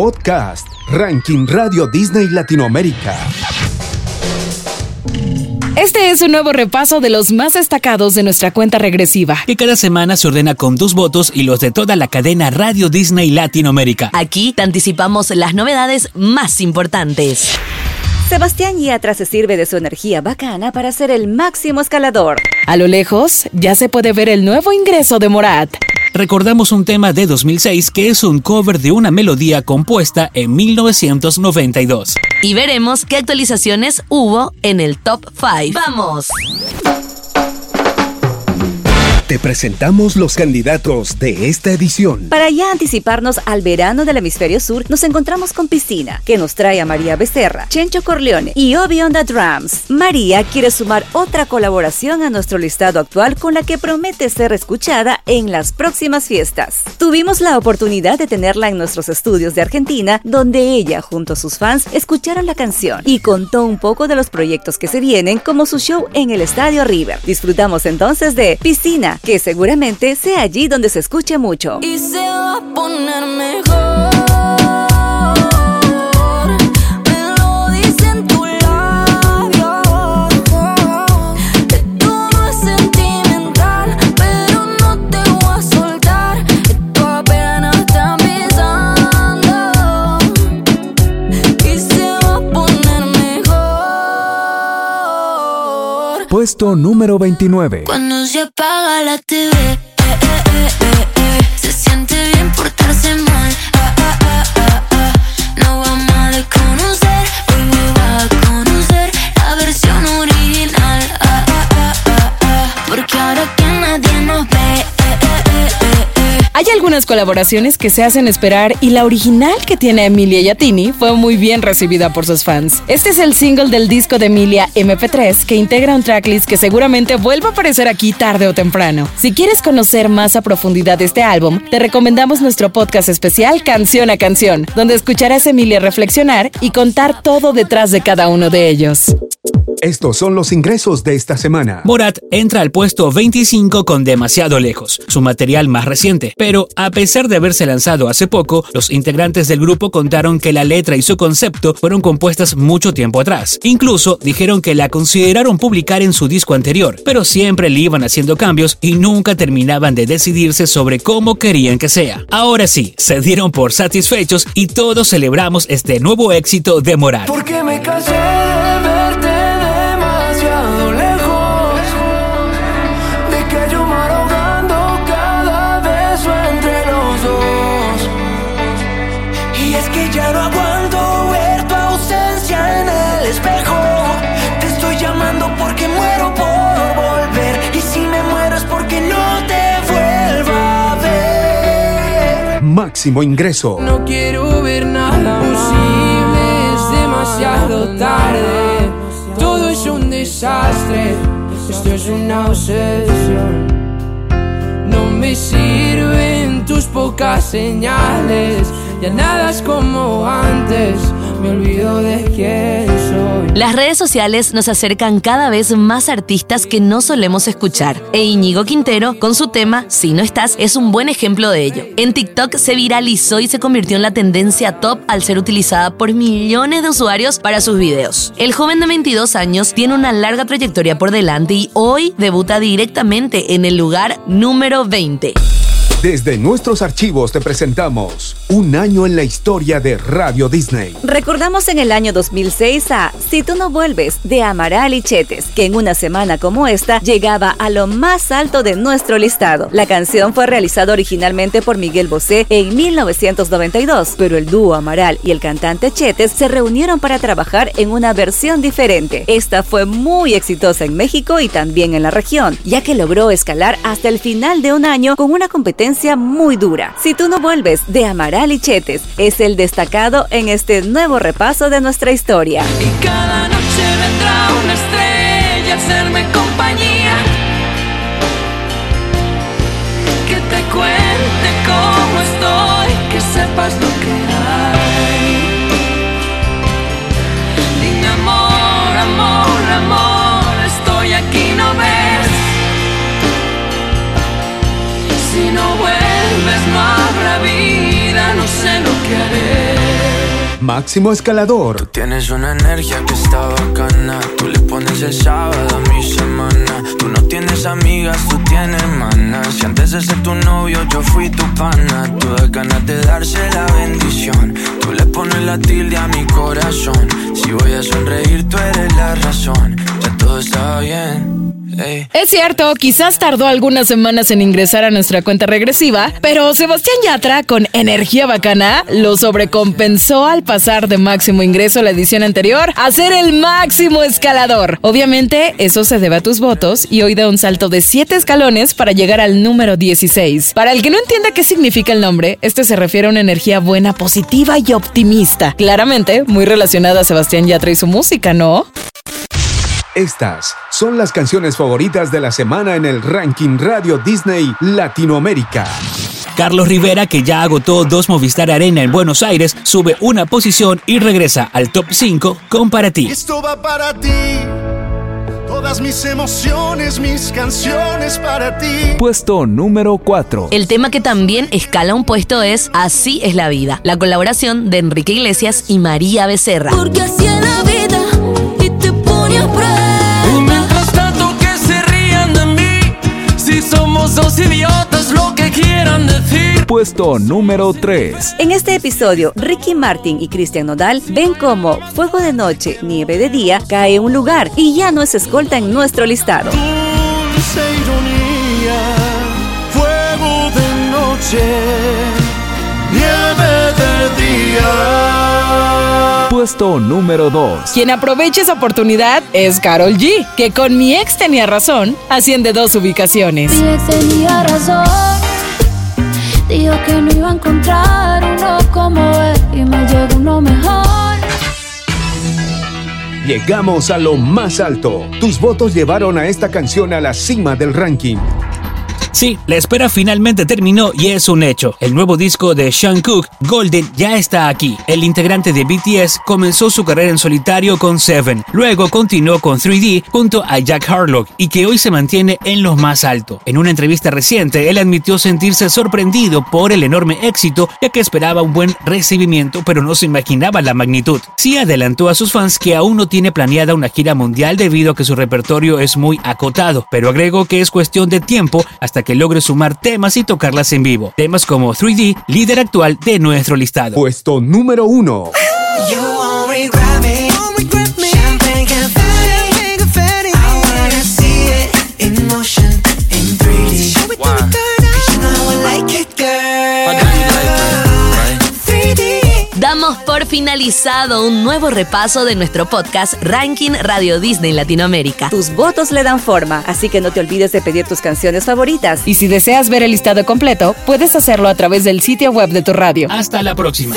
Podcast, Ranking Radio Disney Latinoamérica. Este es un nuevo repaso de los más destacados de nuestra cuenta regresiva. Que cada semana se ordena con tus votos y los de toda la cadena Radio Disney Latinoamérica. Aquí te anticipamos las novedades más importantes. Sebastián Yatra se sirve de su energía bacana para ser el máximo escalador. A lo lejos, ya se puede ver el nuevo ingreso de Morat recordamos un tema de 2006 que es un cover de una melodía compuesta en 1992. Y veremos qué actualizaciones hubo en el top 5. ¡Vamos! Te presentamos los candidatos de esta edición. Para ya anticiparnos al verano del hemisferio sur, nos encontramos con Piscina, que nos trae a María Becerra, Chencho Corleone y Obi on Drums. María quiere sumar otra colaboración a nuestro listado actual con la que promete ser escuchada en las próximas fiestas. Tuvimos la oportunidad de tenerla en nuestros estudios de Argentina, donde ella, junto a sus fans, escucharon la canción y contó un poco de los proyectos que se vienen, como su show en el Estadio River. Disfrutamos entonces de Piscina, que seguramente sea allí donde se escuche mucho. Y se va a poner mejor. Puesto número 29. Cuando se apaga la TV, eh, eh, eh, se siente bien portarse mal. Ah, ah, ah, no vamos Hay algunas colaboraciones que se hacen esperar y la original que tiene Emilia Yatini fue muy bien recibida por sus fans. Este es el single del disco de Emilia MP3 que integra un tracklist que seguramente vuelva a aparecer aquí tarde o temprano. Si quieres conocer más a profundidad este álbum, te recomendamos nuestro podcast especial Canción a Canción, donde escucharás a Emilia reflexionar y contar todo detrás de cada uno de ellos. Estos son los ingresos de esta semana. Morat entra al puesto 25 con demasiado lejos, su material más reciente. Pero a pesar de haberse lanzado hace poco, los integrantes del grupo contaron que la letra y su concepto fueron compuestas mucho tiempo atrás. Incluso dijeron que la consideraron publicar en su disco anterior, pero siempre le iban haciendo cambios y nunca terminaban de decidirse sobre cómo querían que sea. Ahora sí, se dieron por satisfechos y todos celebramos este nuevo éxito de Morat. Porque me casé No quiero ver nada posible, es demasiado tarde. Todo es un desastre, esto es una obsesión. No me sirven tus pocas señales, ya nada es como antes me olvido de quién soy. Las redes sociales nos acercan cada vez más artistas que no solemos escuchar. E Íñigo Quintero, con su tema Si no estás, es un buen ejemplo de ello. En TikTok se viralizó y se convirtió en la tendencia top al ser utilizada por millones de usuarios para sus videos. El joven de 22 años tiene una larga trayectoria por delante y hoy debuta directamente en el lugar número 20. Desde nuestros archivos te presentamos Un año en la historia de Radio Disney. Recordamos en el año 2006 a Si tú no vuelves de Amaral y Chetes, que en una semana como esta llegaba a lo más alto de nuestro listado. La canción fue realizada originalmente por Miguel Bosé en 1992, pero el dúo Amaral y el cantante Chetes se reunieron para trabajar en una versión diferente. Esta fue muy exitosa en México y también en la región, ya que logró escalar hasta el final de un año con una competencia muy dura. Si tú no vuelves de Amaral y Chetes, es el destacado en este nuevo repaso de nuestra historia. Y cada noche vendrá una estrella a hacerme compañía. Máximo Escalador. Tienes una energía que está bacana. Tú le pones el sábado a mi semana. Tú no tienes amigas, tú tienes manas. Si antes de ser tu novio yo fui tu pana. Tú das ganas de darse la bendición. Tú le pones la tilde a mi corazón. Si voy a sonreír, tú eres la razón. Ya todo está bien. Ey. Es cierto, quizás tardó algunas semanas en ingresar a nuestra cuenta regresiva, pero Sebastián Yatra, con energía bacana, lo sobrecompensó al pasar de máximo ingreso la edición anterior a ser el máximo escalador. Obviamente, eso se debe a tus votos y hoy da un salto de 7 escalones para llegar al número 16. Para el que no entienda qué significa el nombre, este se refiere a una energía buena, positiva y optimista. Claramente, muy relacionada a Sebastián Yatra y su música, ¿no? Estas son las canciones favoritas de la semana en el ranking Radio Disney Latinoamérica. Carlos Rivera, que ya agotó dos Movistar Arena en Buenos Aires, sube una posición y regresa al top 5 con Para ti. Esto va para ti. Todas mis emociones, mis canciones para ti. Puesto número 4. El tema que también escala un puesto es Así es la vida, la colaboración de Enrique Iglesias y María Becerra. Porque así es la vida somos dos idiotas, lo que quieran decir. Puesto número 3. En este episodio, Ricky Martin y Cristian Nodal ven cómo fuego de noche, nieve de día cae en un lugar y ya no es escolta en nuestro listado. Dulce ironía, fuego de noche, nieve de día. Puesto número 2. Quien aprovecha esa oportunidad es Carol G, que con mi ex tenía razón, asciende dos ubicaciones. Mi ex tenía razón. Dijo que no iba a encontrar uno como él y me llegó uno mejor. Llegamos a lo más alto. Tus votos llevaron a esta canción a la cima del ranking. Sí, la espera finalmente terminó y es un hecho. El nuevo disco de Sean Cook, Golden, ya está aquí. El integrante de BTS comenzó su carrera en solitario con Seven, luego continuó con 3D junto a Jack Harlock y que hoy se mantiene en lo más alto. En una entrevista reciente, él admitió sentirse sorprendido por el enorme éxito, ya que esperaba un buen recibimiento, pero no se imaginaba la magnitud. Sí adelantó a sus fans que aún no tiene planeada una gira mundial debido a que su repertorio es muy acotado, pero agregó que es cuestión de tiempo hasta que logre sumar temas y tocarlas en vivo. Temas como 3D, líder actual de nuestro listado. Puesto número 1. Finalizado un nuevo repaso de nuestro podcast Ranking Radio Disney Latinoamérica. Tus votos le dan forma, así que no te olvides de pedir tus canciones favoritas. Y si deseas ver el listado completo, puedes hacerlo a través del sitio web de tu radio. Hasta la próxima.